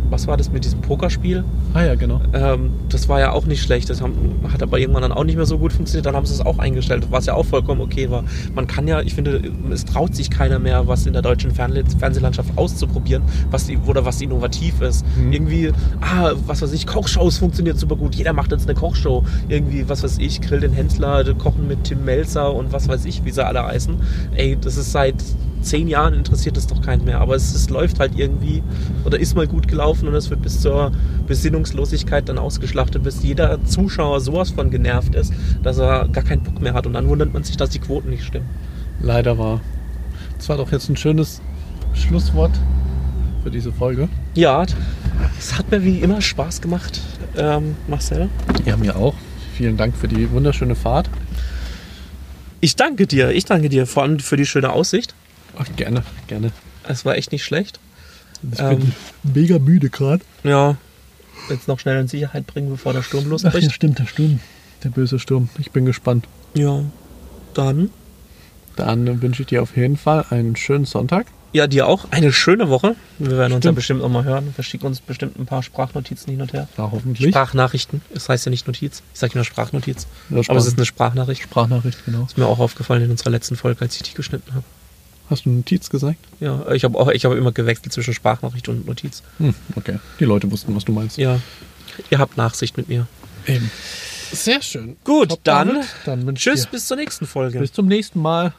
was war das mit diesem Pokerspiel? Ah ja, genau. Ähm, das war ja auch nicht schlecht. Das haben, hat aber irgendwann dann auch nicht mehr so gut funktioniert. Dann haben sie es auch eingestellt, was ja auch vollkommen okay war. Man kann ja, ich finde, es traut sich keiner mehr, was in der deutschen Ferne Fernsehlandschaft auszuprobieren, was die, oder was innovativ ist. Mhm. Irgendwie, ah, was weiß ich, Kochshows funktioniert super gut. Jeder macht jetzt eine Kochshow. Irgendwie, was weiß ich, Grill den Hensler, Kochen mit Tim Melzer und was weiß ich, wie sie alle heißen. Ey, das ist seit zehn Jahren interessiert es doch keinen mehr. Aber es, es läuft halt irgendwie oder ist mal gut gelaufen und es wird bis zur Besinnungslosigkeit dann ausgeschlachtet, bis jeder Zuschauer sowas von genervt ist, dass er gar keinen Bock mehr hat. Und dann wundert man sich, dass die Quoten nicht stimmen. Leider war. Das war doch jetzt ein schönes Schlusswort für diese Folge. Ja, es hat mir wie immer Spaß gemacht, ähm, Marcel. Ja, mir auch. Vielen Dank für die wunderschöne Fahrt. Ich danke dir, ich danke dir vor allem für die schöne Aussicht. Ach, gerne, gerne. Es war echt nicht schlecht. Ich Ähm, bin mega müde gerade. Ja, jetzt noch schnell in Sicherheit bringen, bevor der Sturm losbricht. stimmt, der Sturm. Der böse Sturm. Ich bin gespannt. Ja, dann. Dann wünsche ich dir auf jeden Fall einen schönen Sonntag. Ja, dir auch eine schöne Woche. Wir werden uns ja Stimmt. bestimmt auch mal hören. Wir schicken uns bestimmt ein paar Sprachnotizen hin und her. Ja, hoffentlich. Sprachnachrichten. Es heißt ja nicht Notiz. Ich sage nur Sprachnotiz. Ja, Aber es ist Sprach- eine Sprachnachricht. Sprachnachricht, genau. Ist mir auch aufgefallen in unserer letzten Folge, als ich die geschnitten habe. Hast du Notiz gesagt? Ja, ich habe auch, ich habe immer gewechselt zwischen Sprachnachricht und Notiz. Hm, okay. Die Leute wussten, was du meinst. Ja. Ihr habt Nachsicht mit mir. Eben. Sehr schön. Gut, Top dann, dann tschüss, bis zur nächsten Folge. Bis zum nächsten Mal.